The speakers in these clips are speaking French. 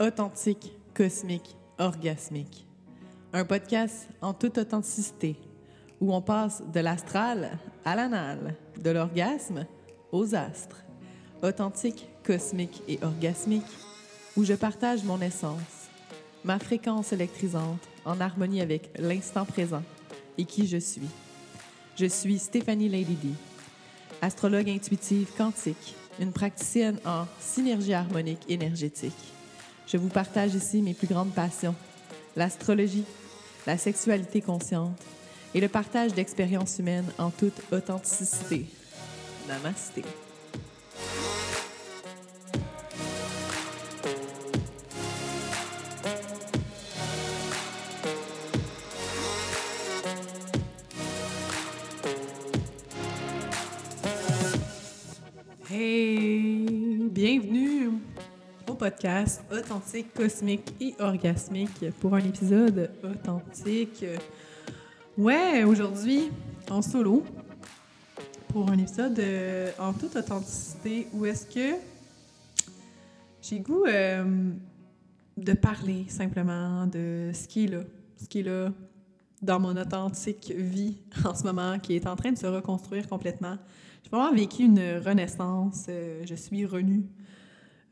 Authentique, cosmique, orgasmique. Un podcast en toute authenticité où on passe de l'astral à l'anal, de l'orgasme aux astres. Authentique, cosmique et orgasmique où je partage mon essence, ma fréquence électrisante en harmonie avec l'instant présent et qui je suis. Je suis Stéphanie Lady astrologue intuitive quantique, une praticienne en synergie harmonique énergétique. Je vous partage ici mes plus grandes passions, l'astrologie, la sexualité consciente et le partage d'expériences humaines en toute authenticité. Namasté. Hey, podcast Authentique, Cosmique et Orgasmique pour un épisode authentique. Ouais, aujourd'hui, en solo, pour un épisode euh, en toute authenticité où est-ce que j'ai goût euh, de parler simplement de ce qui est là, ce qui est là dans mon authentique vie en ce moment, qui est en train de se reconstruire complètement. J'ai vraiment vécu une renaissance. euh, je suis renue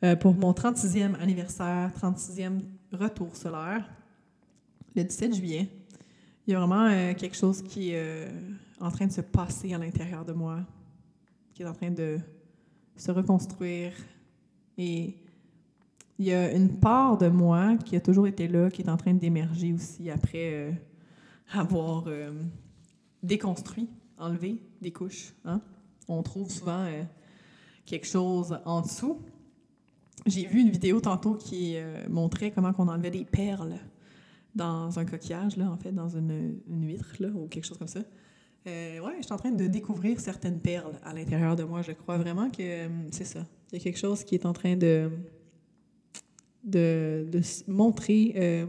euh, pour mon 36e anniversaire, 36e retour solaire, le 17 juillet. Il y a vraiment euh, quelque chose qui est euh, en train de se passer à l'intérieur de moi, qui est en train de se reconstruire. Et il y a une part de moi qui a toujours été là, qui est en train d'émerger aussi après avoir déconstruit, enlevé des couches. Hein? On trouve souvent quelque chose en dessous. J'ai vu une vidéo tantôt qui euh, montrait comment on enlevait des perles dans un coquillage, là, en fait, dans une, huître, là, ou quelque chose comme ça. Euh, ouais, je suis en train de découvrir certaines perles à l'intérieur de moi. Je crois vraiment que euh, c'est ça. Il y a quelque chose qui est en train de, de, de montrer euh,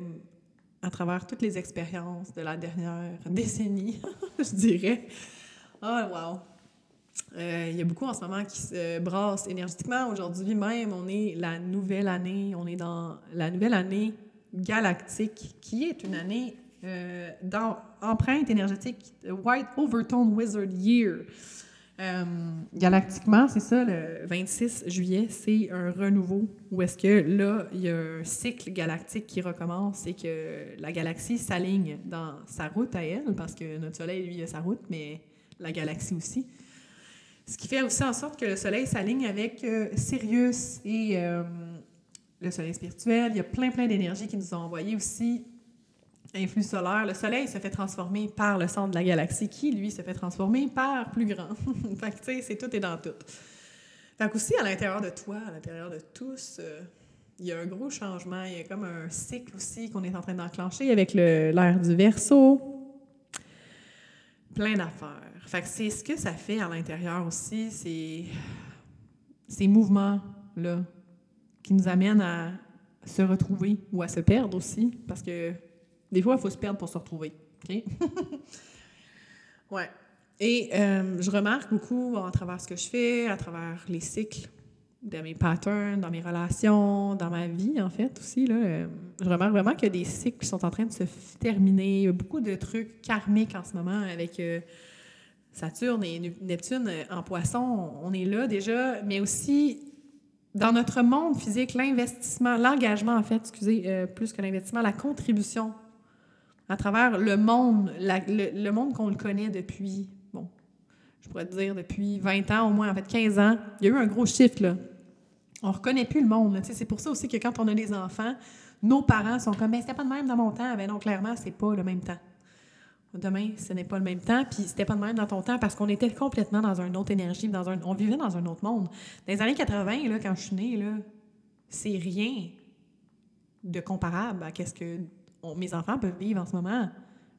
à travers toutes les expériences de la dernière décennie, je dirais. Ah, wow! Euh, il y a beaucoup en ce moment qui se brassent énergétiquement. Aujourd'hui même, on est la nouvelle année, on est dans la nouvelle année galactique, qui est une année euh, dans empreinte énergétique White Overtone Wizard Year. Euh, galactiquement, c'est ça, le 26 juillet, c'est un renouveau où est-ce que là, il y a un cycle galactique qui recommence et que la galaxie s'aligne dans sa route à elle, parce que notre Soleil, lui, a sa route, mais la galaxie aussi. Ce qui fait aussi en sorte que le Soleil s'aligne avec euh, Sirius et euh, le Soleil spirituel. Il y a plein, plein d'énergies qui nous ont envoyé aussi influx solaire. Le Soleil se fait transformer par le centre de la galaxie, qui, lui, se fait transformer par plus grand. fait que, tu sais, c'est tout et dans tout. Fait qu'aussi, à l'intérieur de toi, à l'intérieur de tous, euh, il y a un gros changement. Il y a comme un cycle aussi qu'on est en train d'enclencher avec l'ère du Verseau. Plein d'affaires. Fait que c'est ce que ça fait à l'intérieur aussi, c'est ces mouvements-là qui nous amènent à se retrouver ou à se perdre aussi, parce que des fois, il faut se perdre pour se retrouver. OK? ouais. Et euh, je remarque beaucoup à travers ce que je fais, à travers les cycles, dans mes patterns, dans mes relations, dans ma vie, en fait, aussi. Là, euh, je remarque vraiment qu'il y a des cycles qui sont en train de se terminer. Il y a beaucoup de trucs karmiques en ce moment avec euh, Saturne et Neptune euh, en poisson. On est là déjà, mais aussi dans notre monde physique, l'investissement, l'engagement, en fait, excusez, euh, plus que l'investissement, la contribution à travers le monde, le, monde qu'on le connaît depuis, bon, je pourrais dire depuis 20 ans, au moins, en fait, 15 ans, il y a eu un gros shift, là. On reconnaît plus le monde, C'est pour ça aussi que quand on a des enfants, nos parents sont comme, ben c'était pas de même dans mon temps. Ben non, clairement, c'est pas le même temps. Demain, ce n'est pas le même temps, puis c'était pas de même dans ton temps parce qu'on était complètement dans une autre énergie, dans un, on vivait dans un autre monde. Dans les années 80, là, quand je suis née, c'est rien de comparable à qu'est-ce que mes enfants peuvent vivre en ce moment.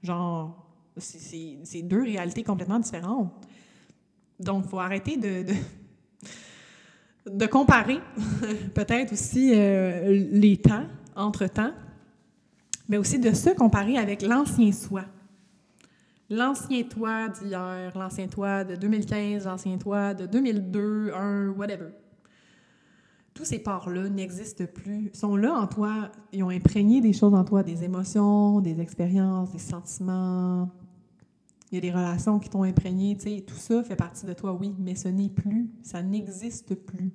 Genre, c'est- deux réalités complètement différentes. Donc, il faut arrêter de, de, comparer peut-être aussi euh, les temps, entre-temps, mais aussi de se comparer avec l'ancien soi. L'ancien toi d'hier, l'ancien toi de 2015, l'ancien toi de 2002, 1, whatever. tous ces parts-là n'existent plus, sont là en toi, ils ont imprégné des choses en toi, des émotions, des expériences, des sentiments. Il y a des relations qui t'ont imprégné, tu sais, tout ça fait partie de toi, oui, mais ce n'est plus, ça n'existe plus.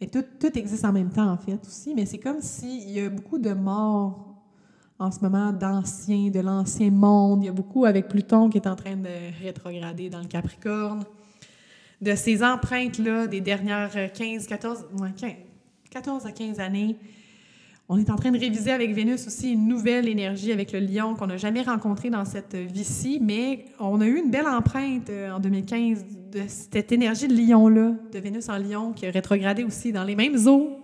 Et tout, tout existe en même temps, en fait, aussi, mais c'est comme s'il y a beaucoup de morts en ce moment d'anciens, de l'ancien monde. Il y a beaucoup avec Pluton qui est en train de rétrograder dans le Capricorne de ces empreintes-là des dernières 15, 14, 14 à 15 années. On est en train de réviser avec Vénus aussi une nouvelle énergie avec le lion qu'on n'a jamais rencontré dans cette vie-ci, mais on a eu une belle empreinte euh, en 2015 de cette énergie de lion-là, de Vénus en lion, qui a rétrogradé aussi dans les mêmes eaux,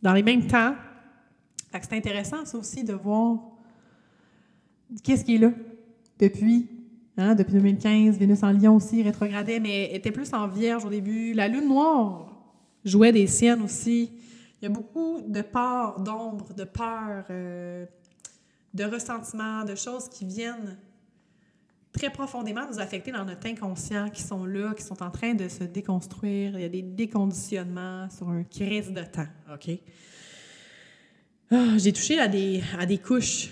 dans les mêmes temps. C'est intéressant, ça aussi, de voir qu'est-ce qui est là depuis Hein, depuis 2015, Vénus en Lion aussi rétrogradait, mais était plus en vierge au début. La lune noire jouait des siennes aussi. Il y a beaucoup de peurs, d'ombre, de peur, euh, de ressentiment, de choses qui viennent très profondément nous affecter dans notre inconscient, qui sont là, qui sont en train de se déconstruire. Il y a des déconditionnements sur un crise de temps, OK? Ah, j'ai touché à des, à des couches.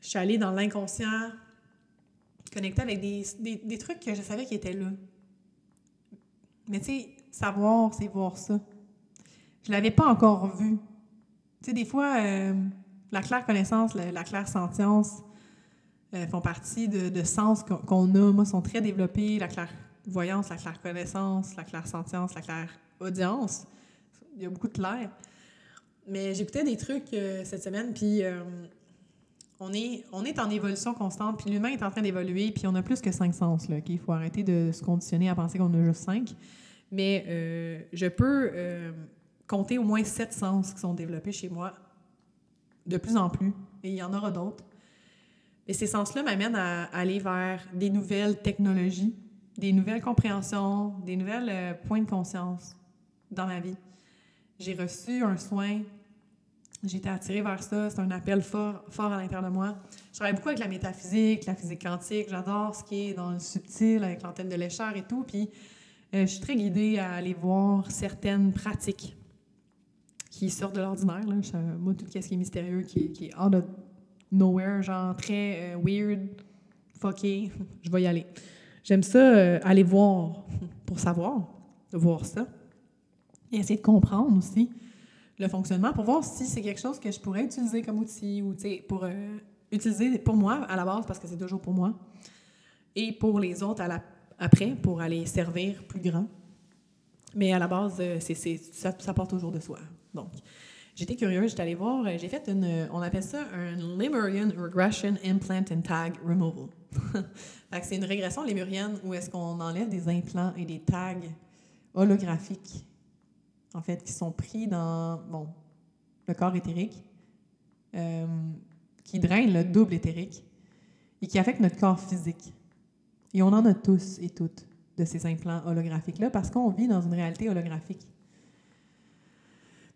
Je suis allée dans l'inconscient, connecter avec des, des, des, trucs que je savais qui étaient là. Mais tu sais, savoir, c'est voir ça. Je l'avais pas encore vu. Tu sais, des fois, euh, la claire connaissance, la, claire sentience euh, font partie de, de sens qu'on a. Moi, sont très développés. La claire voyance, la claire connaissance, la claire sentience, la claire audience. Il y a beaucoup de clair. Mais j'écoutais des trucs euh, cette semaine, puis on est, on est en évolution constante, puis l'humain est en train d'évoluer, puis on a plus que cinq sens. Là, Il faut arrêter de se conditionner à penser qu'on a juste cinq. Mais euh, je peux euh, compter au moins sept sens qui sont développés chez moi de plus en plus, et il y en aura d'autres. Et ces sens-là m'amènent à, aller vers des nouvelles technologies, des nouvelles compréhensions, des nouvelles euh, points de conscience dans ma vie. J'ai reçu un soin été attirée vers ça. C'est un appel fort, fort à l'intérieur de moi. Je travaille beaucoup avec la métaphysique, la physique quantique. J'adore ce qui est dans le subtil, avec l'antenne de l'échelle et tout. Puis, euh, je suis très guidée à aller voir certaines pratiques qui sortent de l'ordinaire. Moi, tout ce qui est mystérieux, qui, qui est out of nowhere, genre très euh, weird, fucké, je vais y aller. J'aime ça, euh, aller voir pour savoir, voir ça. Et essayer de comprendre aussi le fonctionnement pour voir si c'est quelque chose que je pourrais utiliser comme outil ou pour euh, utiliser pour moi à la base parce que c'est toujours pour moi et pour les autres après pour aller servir plus grand. Mais à la base, euh, ça, ça part toujours de soi. Donc, j'étais curieuse, j'étais allée voir, euh, j'ai fait une, on appelle ça un Lemurian Regression Implant and Tag Removal. c'est une régression lémurienne où est-ce qu'on enlève des implants et des tags holographiques en fait, qui sont pris dans bon, le corps éthérique, euh, qui drainent le double éthérique et qui affectent notre corps physique. Et on en a tous et toutes de ces implants holographiques-là parce qu'on vit dans une réalité holographique.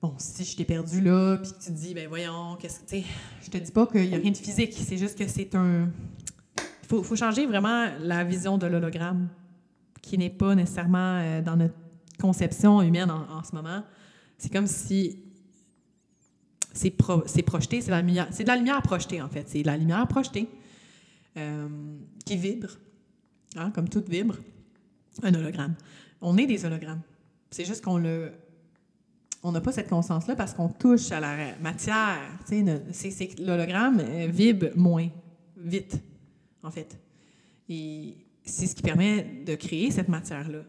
Bon, si je t'ai perdu là, puis tu te dis, ben voyons, qu'est-ce que, tu je te dis pas qu'il n'y a rien de physique, c'est juste que c'est un. Il faut, faut, changer vraiment la vision de l'hologramme, qui n'est pas nécessairement euh, dans notre conception humaine en, ce moment, c'est comme si c'est projeté, c'est c'est de la lumière projetée en fait, c'est de la lumière projetée euh, qui vibre, hein, comme tout vibre, un hologramme. On est des hologrammes. C'est juste qu'on le on n'a pas cette conscience-là parce qu'on touche à la matière. L'hologramme euh, vibre moins vite, en fait. Et c'est ce qui permet de créer cette matière-là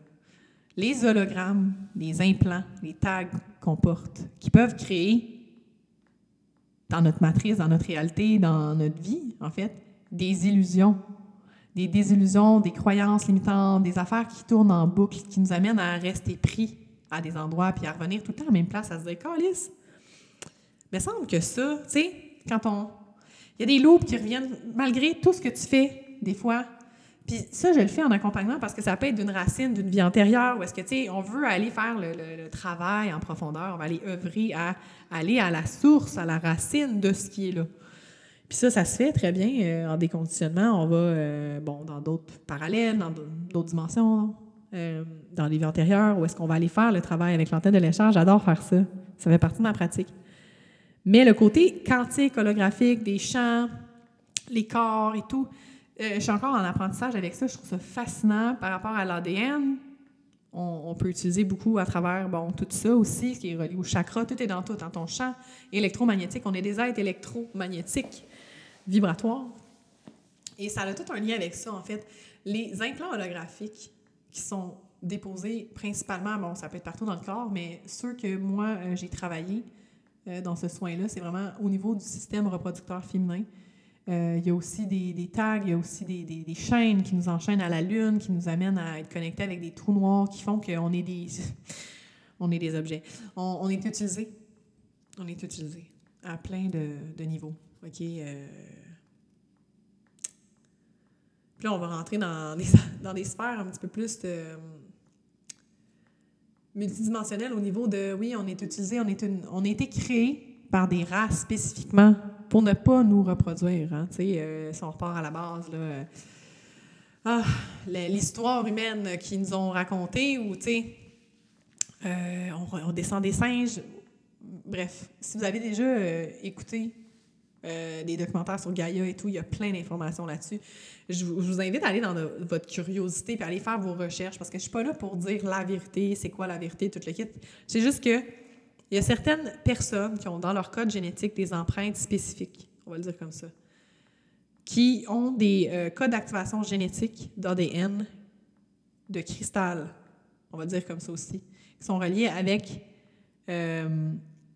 les hologrammes, les implants, les tags qu'on porte, qui peuvent créer dans notre matrice, dans notre réalité, dans notre vie, en fait, des illusions, des désillusions, des croyances limitantes, des affaires qui tournent en boucle, qui nous amènent à rester pris à des endroits, puis à revenir tout le temps à la même place, à se dire, calice. Mais semble que ça, tu sais, quand on. Il y a des loups qui reviennent malgré tout ce que tu fais, des fois, puis ça, je le fais en accompagnement parce que ça peut être d'une racine d'une vie antérieure où est-ce que, tu sais, on veut aller faire le, travail en profondeur, on va aller œuvrer à aller à la source, à la racine de ce qui est là. Puis ça, ça se fait très bien euh, en déconditionnement. On va, euh, bon, dans d'autres parallèles, dans d'autres dimensions, euh, dans les vies antérieures, ou est-ce qu'on va aller faire le travail avec l'antenne de léchage. J'adore faire ça. Ça fait partie de ma pratique. Mais le côté quantique, holographique, des champs, les corps et tout, euh, je suis encore en apprentissage avec ça. Je trouve ça fascinant par rapport à l'ADN. On, peut utiliser beaucoup à travers bon, tout ça aussi, ce qui est relié au chakra. Tout est dans tout, dans ton champ électromagnétique. On est des êtres électromagnétiques vibratoires. Et ça a tout un lien avec ça, en fait. Les implants holographiques qui sont déposés principalement, bon, ça peut être partout dans le corps, mais ceux que moi, euh, j'ai travaillé euh, dans ce soin-là, c'est vraiment au niveau du système reproducteur féminin. Euh, il y a aussi des, tags, il y a aussi des, chaînes qui nous enchaînent à la Lune, qui nous amènent à être connectés avec des trous noirs qui font qu'on est des, on est des objets. On, est utilisé. On est utilisé à plein de, niveaux. OK? Puis là, on va rentrer dans des, dans des sphères un petit peu plus de, multidimensionnelles au niveau de, oui, on est utilisé, on, est on a été créé par des races spécifiquement pour ne pas nous reproduire. Hein, euh, si on repart à la base, là, euh, ah, l'histoire humaine qu'ils nous ont racontée, ou, euh, on, on, descend des singes. Bref, si vous avez déjà écouté des documentaires sur Gaïa et tout, il y a plein d'informations là-dessus je, vous invite à aller dans votre curiosité et aller faire vos recherches parce que je suis pas là pour dire la vérité, c'est quoi la vérité, toute le kit. C'est juste que il y a certaines personnes qui ont dans leur code génétique des empreintes spécifiques, on va le dire comme ça, qui ont des euh, codes d'activation génétique d'ADN de cristal, on va dire comme ça aussi, qui sont reliés avec euh,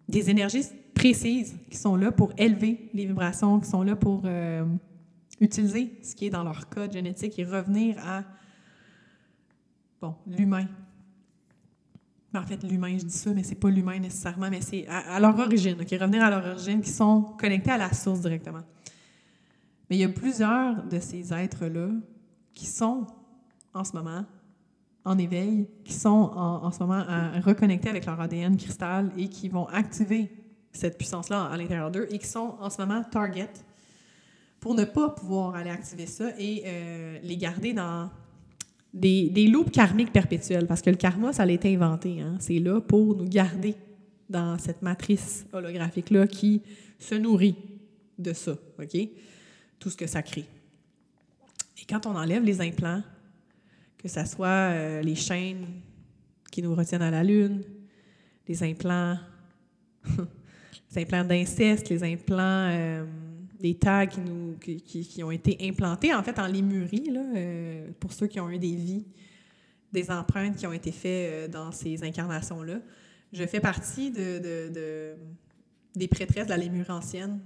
des énergies précises qui sont là pour élever les vibrations, qui sont là pour euh, utiliser ce qui est dans leur code génétique et revenir à, bon, l'humain. En fait, l'humain, je dis ça, mais c'est pas l'humain nécessairement, mais c'est à, leur origine, OK? Revenir à leur origine, qui sont connectés à la source directement. Mais il y a plusieurs de ces êtres-là qui sont en ce moment en éveil, qui sont en, ce moment à reconnecter avec leur ADN cristal et qui vont activer cette puissance-là à l'intérieur d'eux et qui sont en ce moment target pour ne pas pouvoir aller activer ça et euh, les garder dans des, des karmiques perpétuelles. Parce que le karma, ça a été inventé. Hein? C'est là pour nous garder dans cette matrice holographique-là qui se nourrit de ça, OK? Tout ce que ça crée. Et quand on enlève les implants, que ce soit euh, les chaînes qui nous retiennent à la Lune, les implants, implants d'inceste, les implants... Euh, des tags qui, nous, qui, qui, ont été implantés, en fait, en lémurie, là, euh, pour ceux qui ont eu des vies, des empreintes qui ont été faites euh, dans ces incarnations-là. Je fais partie de, de, de, des prêtresses de la Lémurie ancienne,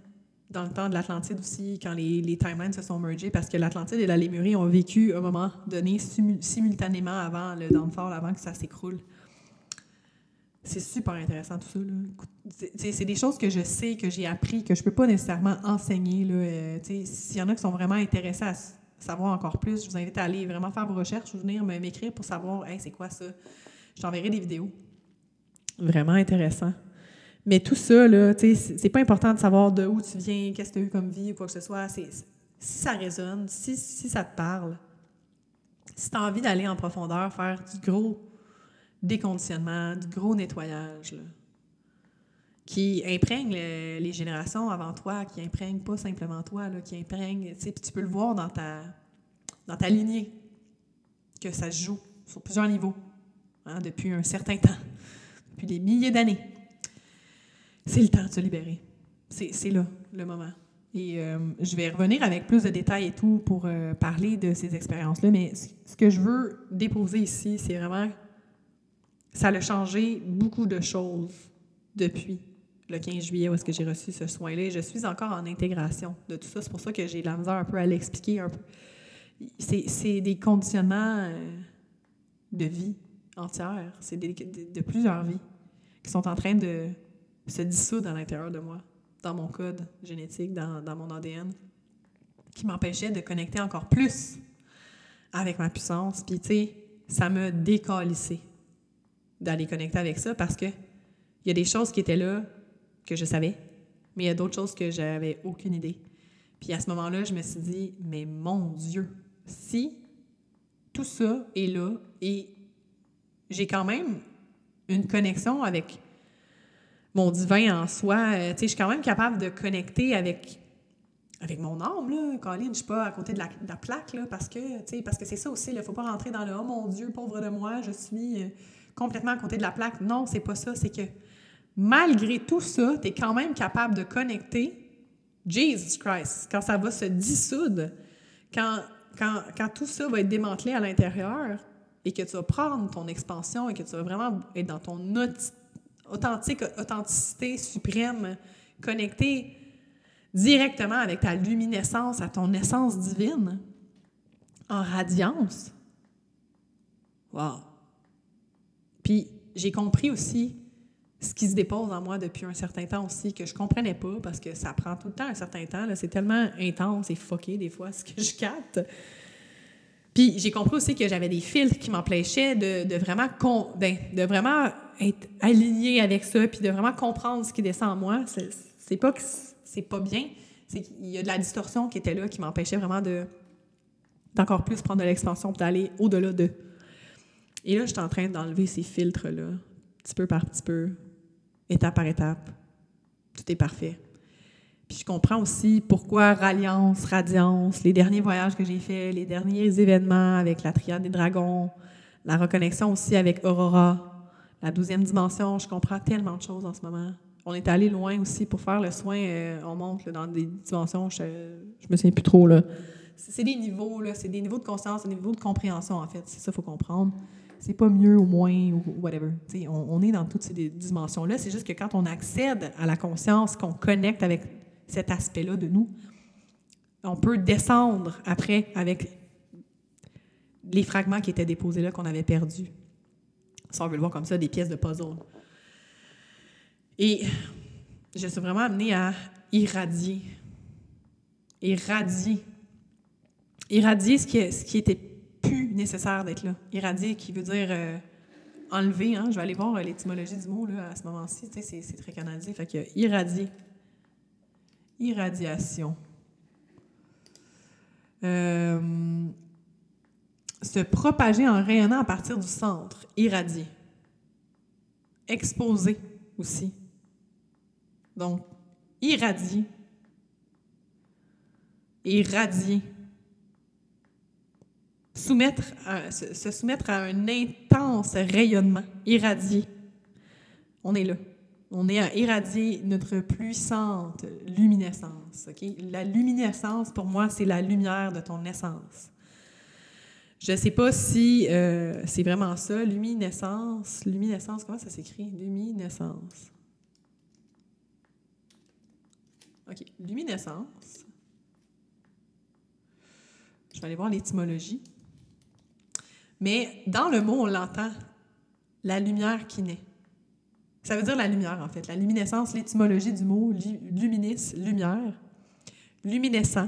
dans le temps de l'Atlantide aussi, quand les, les, timelines se sont mergés, parce que l'Atlantide et la Lémurie ont vécu un moment donné simultanément avant le downfall, avant que ça s'écroule. C'est super intéressant tout ça. C'est des choses que je sais, que j'ai appris, que je peux pas nécessairement enseigner. Euh, s'il y en a qui sont vraiment intéressés à savoir encore plus, je vous invite à aller vraiment faire vos recherches ou venir m'écrire pour savoir hey, c'est quoi ça? Je t'enverrai des vidéos. Vraiment intéressant. Mais tout ça, c'est pas important de savoir de où tu viens, qu'est-ce que tu as eu comme vie ou quoi que ce soit. Si ça résonne, si, si ça te parle, si tu as envie d'aller en profondeur, faire du gros déconditionnement, du gros nettoyage, qui imprègne les générations avant toi, qui imprègne pas simplement toi, là, qui imprègne, tu tu peux le voir dans ta, dans ta lignée, que ça se joue sur plusieurs niveaux, hein, depuis un certain temps, depuis des milliers d'années. C'est le temps de se libérer. C'est là, le moment. Et euh, je vais revenir avec plus de détails et tout pour euh, parler de ces expériences-là, mais ce que je veux déposer ici, c'est vraiment ça a changé beaucoup de choses depuis le 15 juillet où est-ce que j'ai reçu ce soin-là. Je suis encore en intégration de tout ça. C'est pour ça que j'ai de la misère un peu à l'expliquer. Un peu. C'est, des conditionnements euh, de vie entière. C'est de, plusieurs vies qui sont en train de se dissoudre à l'intérieur de moi, dans mon code génétique, dans, dans mon ADN, qui m'empêchait de connecter encore plus avec ma puissance. Puis, tu sais, ça m'a décalissé d'aller connecter avec ça parce que il y a des choses qui étaient là que je savais, mais il y a d'autres choses que j'avais aucune idée. Puis à ce moment-là, je me suis dit, mais mon Dieu, si tout ça est là et j'ai quand même une connexion avec mon divin en soi. Euh, tu sais, je suis quand même capable de connecter avec avec mon âme, là, Colin, je suis pas à côté de la, plaque, là, parce que, parce que c'est ça aussi, il ne faut pas rentrer dans le « Oh mon Dieu, pauvre de moi, je suis euh, complètement à côté de la plaque ». Non, c'est pas ça, c'est que malgré tout ça, tu es quand même capable de connecter Jesus Christ, quand ça va se dissoudre, quand, quand, quand tout ça va être démantelé à l'intérieur et que tu vas prendre ton expansion et que tu vas vraiment être dans ton authentique authenticité suprême, connecté directement avec ta luminescence, à ton essence divine, en radiance. Wow! Puis j'ai compris aussi ce qui se dépose en moi depuis un certain temps aussi, que je comprenais pas parce que ça prend tout le temps un certain temps. C'est tellement intense et fucké des fois ce que je capte. Puis j'ai compris aussi que j'avais des filtres qui m'empêchaient de, vraiment ben, vraiment être aligné avec ça, puis de vraiment comprendre ce qui descend en moi. C'est pas que c'est pas bien. C'est qu'il y a de la distorsion qui était là, qui m'empêchait vraiment de d'encore plus prendre de l'expansion d'aller au-delà de. Et là, je suis en train d'enlever ces filtres-là, petit peu par petit peu, étape par étape. Tout est parfait. Puis je comprends aussi pourquoi Ralliance, Radiance, les derniers voyages que j'ai faits, les derniers événements avec la triade des dragons, la reconnexion aussi avec Aurora, la douzième dimension, je comprends tellement de choses en ce moment on est allé loin aussi pour faire le soin. Euh, on monte dans des dimensions, je, je me souviens plus trop. C'est des niveaux, c'est des niveaux de conscience, des niveaux de compréhension, en fait. C'est ça qu'il faut comprendre. C'est pas mieux ou moins ou whatever. On, on, est dans toutes ces dimensions-là. C'est juste que quand on accède à la conscience, qu'on connecte avec cet aspect-là de nous, on peut descendre après avec les fragments qui étaient déposés là, qu'on avait perdus. Si on veut le voir comme ça, des pièces de puzzle. Et je suis vraiment amenée à irradier. Irradier. Irradier ce qui, ce qui était nécessaire d'être là. Irradier qui veut dire euh, enlever. Hein? Je vais aller voir l'étymologie du mot là, à ce moment-ci. C'est très canadien. Fait que irradier. Irradiation. Euh, se propager en rayonnant à partir du centre. Irradier. Exposer aussi. Donc, irradier. Irradier. Soumettre se, soumettre à un intense rayonnement. Irradier. On est là. On est à irradier notre puissante luminescence. La luminescence, pour moi, c'est la lumière de ton essence. Je ne sais pas si euh, c'est vraiment ça, luminescence. Luminescence, comment ça s'écrit? Luminescence. OK. Luminescence. Je vais aller voir l'étymologie. Mais dans le mot, on l'entend, la lumière qui naît. Ça veut dire la lumière, en fait. La luminescence, l'étymologie du mot luminis, lumière. Luminescent.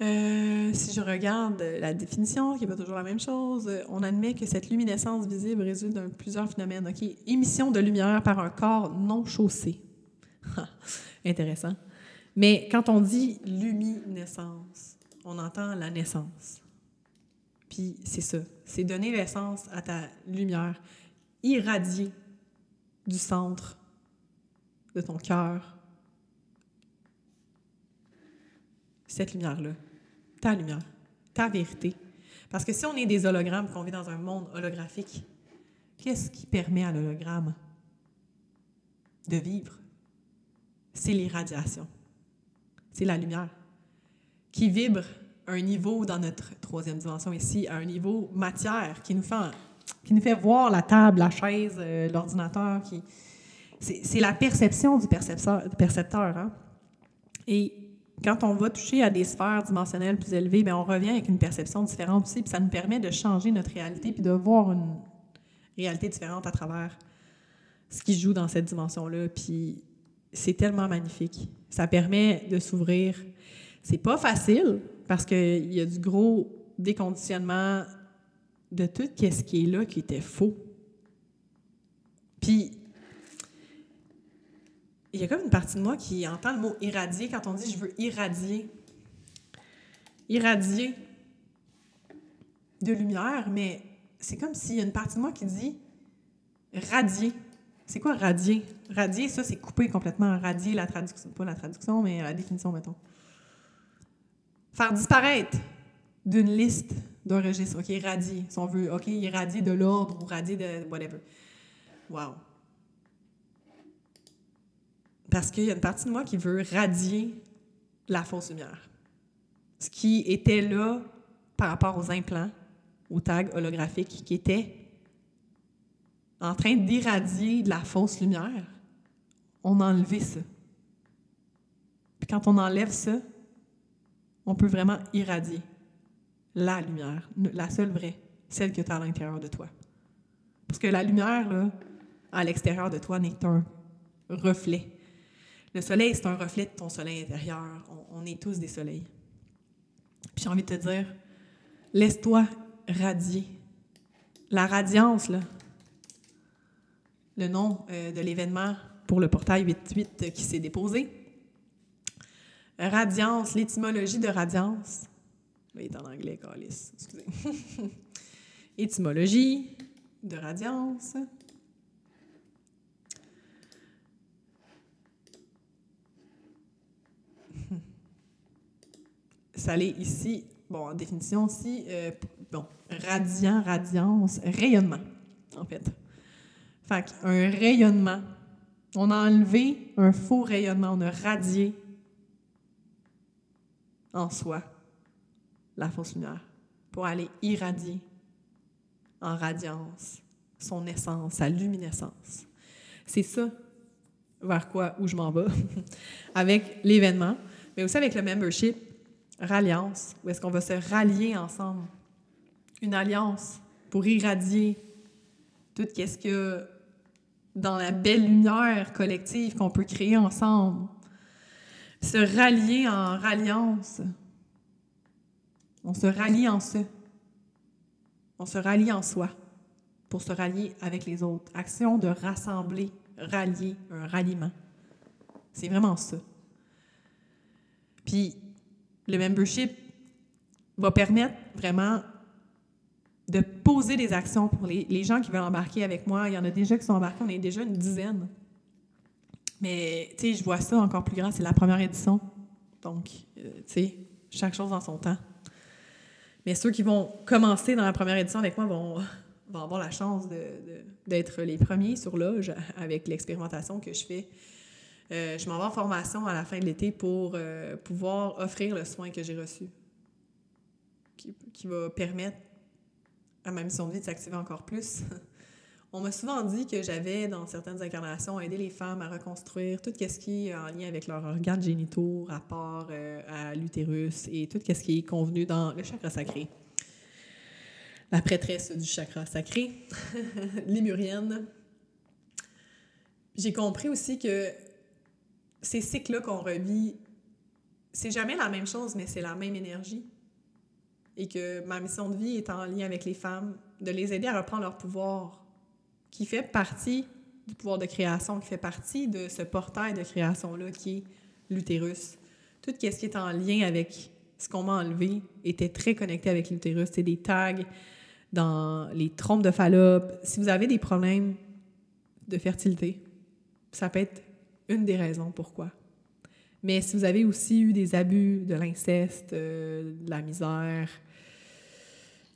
Euh, si je regarde la définition, qui n'est pas toujours la même chose, on admet que cette luminescence visible résulte de plusieurs phénomènes. OK? Émission de lumière par un corps non chaussé. Intéressant. Mais quand on dit luminescence, on entend la naissance. Puis c'est ça, c'est donner l'essence à ta lumière, irradier du centre de ton cœur cette lumière-là, ta lumière, ta vérité. Parce que si on est des hologrammes, qu'on vit dans un monde holographique, qu'est-ce qui permet à l'hologramme de vivre? c'est l'irradiation. C'est la lumière qui vibre un niveau dans notre troisième dimension ici, un niveau matière, qui nous fait, qui nous fait voir la table, la chaise, euh, l'ordinateur. Qui... C'est la perception du percepteur. Du percepteur hein? Et quand on va toucher à des sphères dimensionnelles plus élevées, bien, on revient avec une perception différente aussi, puis ça nous permet de changer notre réalité, puis de voir une réalité différente à travers ce qui joue dans cette dimension-là. Puis c'est tellement magnifique. Ça permet de s'ouvrir. C'est pas facile parce qu'il y a du gros déconditionnement de tout ce qui est là qui était faux. Puis, il y a comme une partie de moi qui entend le mot irradier quand on dit je veux irradier. Irradier de lumière, mais c'est comme s'il y a une partie de moi qui dit radier. C'est quoi radier? Radier, ça, c'est couper complètement. Radier, la traduction, pas la traduction, mais la définition, mettons. Faire disparaître d'une liste, d'un registre. OK, radier, si on veut. OK, radié de l'ordre ou radier de whatever. Wow. Parce qu'il y a une partie de moi qui veut radier la fausse lumière. Ce qui était là par rapport aux implants, aux tags holographiques, qui étaient en train d'irradier de la fausse lumière, on a enlevé ça. Puis quand on enlève ça, on peut vraiment irradier la lumière, la seule vraie, celle que tu as à l'intérieur de toi. Parce que la lumière, là, à l'extérieur de toi, n'est un reflet. Le soleil, c'est un reflet de ton soleil intérieur. On, est tous des soleils. Puis j'ai envie de te dire, laisse-toi radier. La radiance, là, le nom euh, de l'événement pour le portail 88 qui s'est déposé. Radiance, l'étymologie de radiance. il est en anglais, Calis, excusez. étymologie de radiance. Ça l'est ici, bon, en définition aussi, euh, bon, radiant, radiance, rayonnement, en fait. Fait un rayonnement. On a enlevé un faux rayonnement, on a radié en soi la fausse lumière pour aller irradier en radiance son essence, sa luminescence. C'est ça vers quoi où je m'en vais avec l'événement, mais aussi avec le membership, ralliance, où est-ce qu'on va se rallier ensemble. Une alliance pour irradier tout ce que dans la belle lumière collective qu'on peut créer ensemble. Se rallier en ralliance. On se rallie en ce. On se rallie en soi pour se rallier avec les autres. Action de rassembler, rallier, un ralliement. C'est vraiment ça. Puis, le membership va permettre vraiment de poser des actions pour les, gens qui veulent embarquer avec moi. Il y en a déjà qui sont embarqués, on est déjà une dizaine. Mais, tu sais, je vois ça encore plus grand, c'est la première édition. Donc, euh, tu sais, chaque chose en son temps. Mais ceux qui vont commencer dans la première édition avec moi vont, vont avoir la chance d'être les premiers sur l'âge avec l'expérimentation que je fais. Euh, je m'en vais en formation à la fin de l'été pour euh, pouvoir offrir le soin que j'ai reçu, qui, qui va permettre à ma mission de vie de s'activer encore plus. On m'a souvent dit que j'avais, dans certaines incarnations, aidé les femmes à reconstruire tout ce qui est en lien avec leurs organes génitaux, rapport euh, à l'utérus et tout ce qui est convenu dans le chakra sacré. La prêtresse du chakra sacré, lémurienne. J'ai compris aussi que ces cycles-là qu'on revit, c'est jamais la même chose, mais c'est la même énergie et que ma mission de vie est en lien avec les femmes, de les aider à reprendre leur pouvoir, qui fait partie du pouvoir de création, qui fait partie de ce portail de création-là qui est l'utérus. Tout ce qui est en lien avec ce qu'on m'a enlevé était très connecté avec l'utérus. C'est des tags dans les trompes de Fallope. Si vous avez des problèmes de fertilité, ça peut être une des raisons pourquoi. Mais si vous avez aussi eu des abus, de l'inceste, euh, de la misère,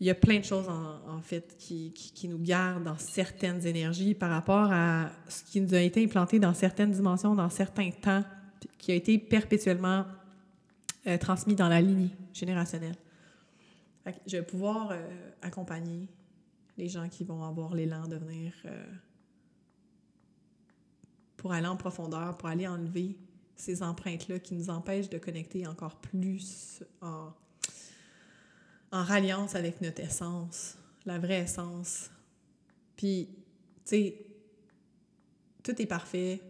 il y a plein de choses, en, fait, qui, qui, nous gardent dans certaines énergies par rapport à ce qui nous a été implanté dans certaines dimensions, dans certains temps, qui a été perpétuellement euh, transmis dans la lignée générationnelle. je vais pouvoir euh, accompagner les gens qui vont avoir l'élan de venir euh, pour aller en profondeur, pour aller enlever ces empreintes-là qui nous empêchent de connecter encore plus en en ralliance avec notre essence, la vraie essence. Puis, tu sais, tout est parfait.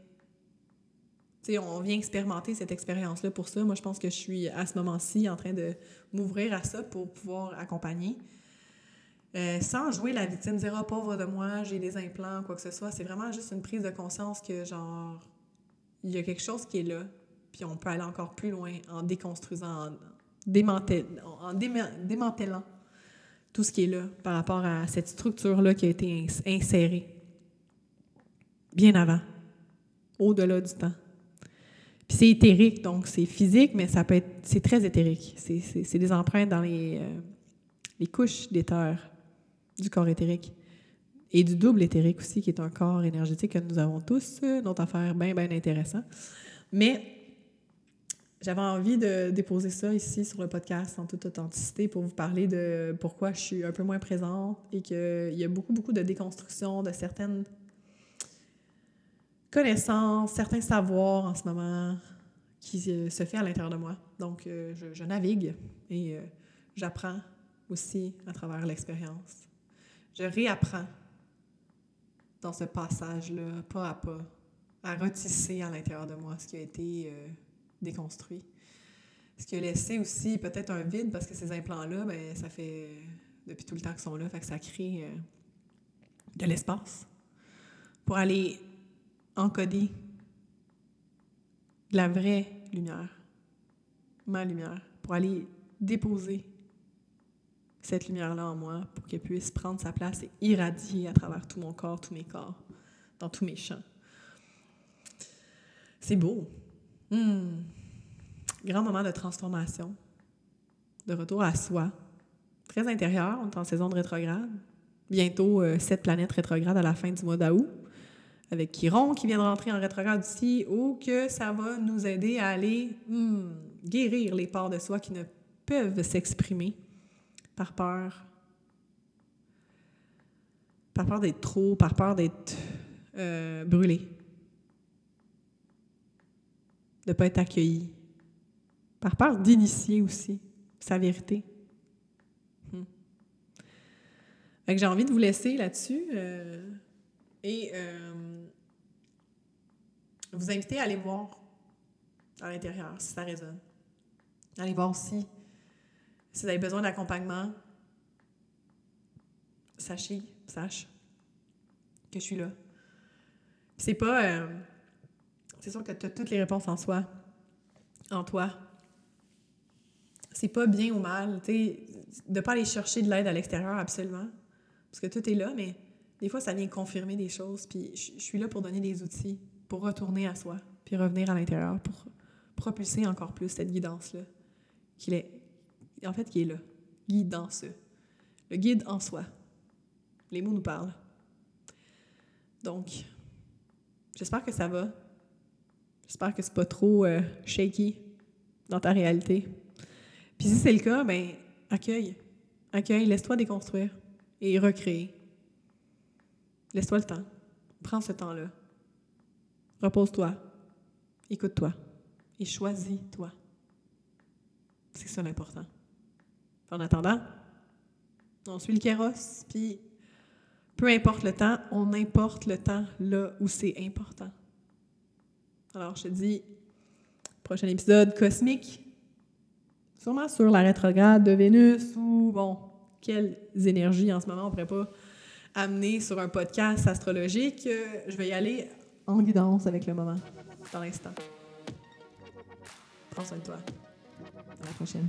Tu sais, on vient expérimenter cette expérience-là pour ça. Moi, je pense que je suis à ce moment-ci en train de m'ouvrir à ça pour pouvoir accompagner. Euh, sans jouer la victime, dire oh, pauvre de moi, j'ai des implants, quoi que ce soit. C'est vraiment juste une prise de conscience que, genre, il y a quelque chose qui est là, puis on peut aller encore plus loin en déconstruisant, en démantelant tout ce qui est là par rapport à cette structure-là qui a été insérée bien avant, au-delà du temps. Puis c'est éthérique, donc c'est physique, mais ça peut être, c'est très éthérique. C'est des empreintes dans les, euh, les couches d'éther du corps éthérique et du double éthérique aussi, qui est un corps énergétique que nous avons tous, euh, notre affaire bien, bien intéressant. Mais j'avais envie de déposer ça ici sur le podcast en toute authenticité pour vous parler de pourquoi je suis un peu moins présente et qu'il y a beaucoup, beaucoup de déconstruction de certaines connaissances, certains savoirs en ce moment qui se fait à l'intérieur de moi. Donc, euh, je, navigue et euh, j'apprends aussi à travers l'expérience. Je réapprends dans ce passage-là, pas à pas, à retisser à l'intérieur de moi ce qui a été euh, déconstruit. Ce qui a laissé aussi peut-être un vide parce que ces implants-là, ben, ça fait depuis tout le temps qu'ils sont là, fait que ça crée de l'espace pour aller encoder la vraie lumière, ma lumière, pour aller déposer cette lumière-là en moi pour qu'elle puisse prendre sa place et irradier à travers tout mon corps, tous mes corps, dans tous mes champs. C'est beau. Hmm. Grand moment de transformation, de retour à soi. Très intérieur, on est en saison de rétrograde. Bientôt, euh, sept planètes rétrogrades à la fin du mois d'août avec Chiron qui vient de rentrer en rétrograde ici, ou que ça va nous aider à aller hmm, guérir les parts de soi qui ne peuvent s'exprimer par peur, par peur d'être trop, par peur d'être euh, brûlé, de ne pas être accueilli, par peur d'initier aussi sa vérité. Hmm. J'ai envie de vous laisser là-dessus. Euh, et euh, vous inviter à aller voir à l'intérieur si ça résonne. Allez voir aussi si vous avez besoin d'accompagnement. Sachez, sache que je suis là. C'est pas. Euh, c'est sûr que tu as toutes les réponses en soi, en toi. C'est pas bien ou mal, tu sais, de pas aller chercher de l'aide à l'extérieur, absolument. Parce que tout est là, mais des fois, ça vient confirmer des choses, puis je suis là pour donner des outils, pour retourner à soi, puis revenir à l'intérieur, pour propulser encore plus cette guidance-là, qu'il est, en fait, qui est là, guidance, le guide en soi. Les mots nous parlent. Donc, j'espère que ça va. J'espère que c'est pas trop euh, shaky dans ta réalité. Puis si c'est le cas, ben accueille, accueille, laisse-toi déconstruire et recréer. Laisse-toi le temps. Prends ce temps-là. Repose-toi. Écoute-toi. Et choisis-toi. C'est ça l'important. En attendant, on suit le kéros, puis peu importe le temps, on importe le temps là où c'est important. Alors, je te dis, prochain épisode cosmique, sûrement sur la rétrograde de Vénus ou, bon, quelles énergies en ce moment on ne pourrait pas amener sur un podcast astrologique, euh, je vais y aller en guidance avec le moment, dans l'instant. Prends soin de toi. À la prochaine.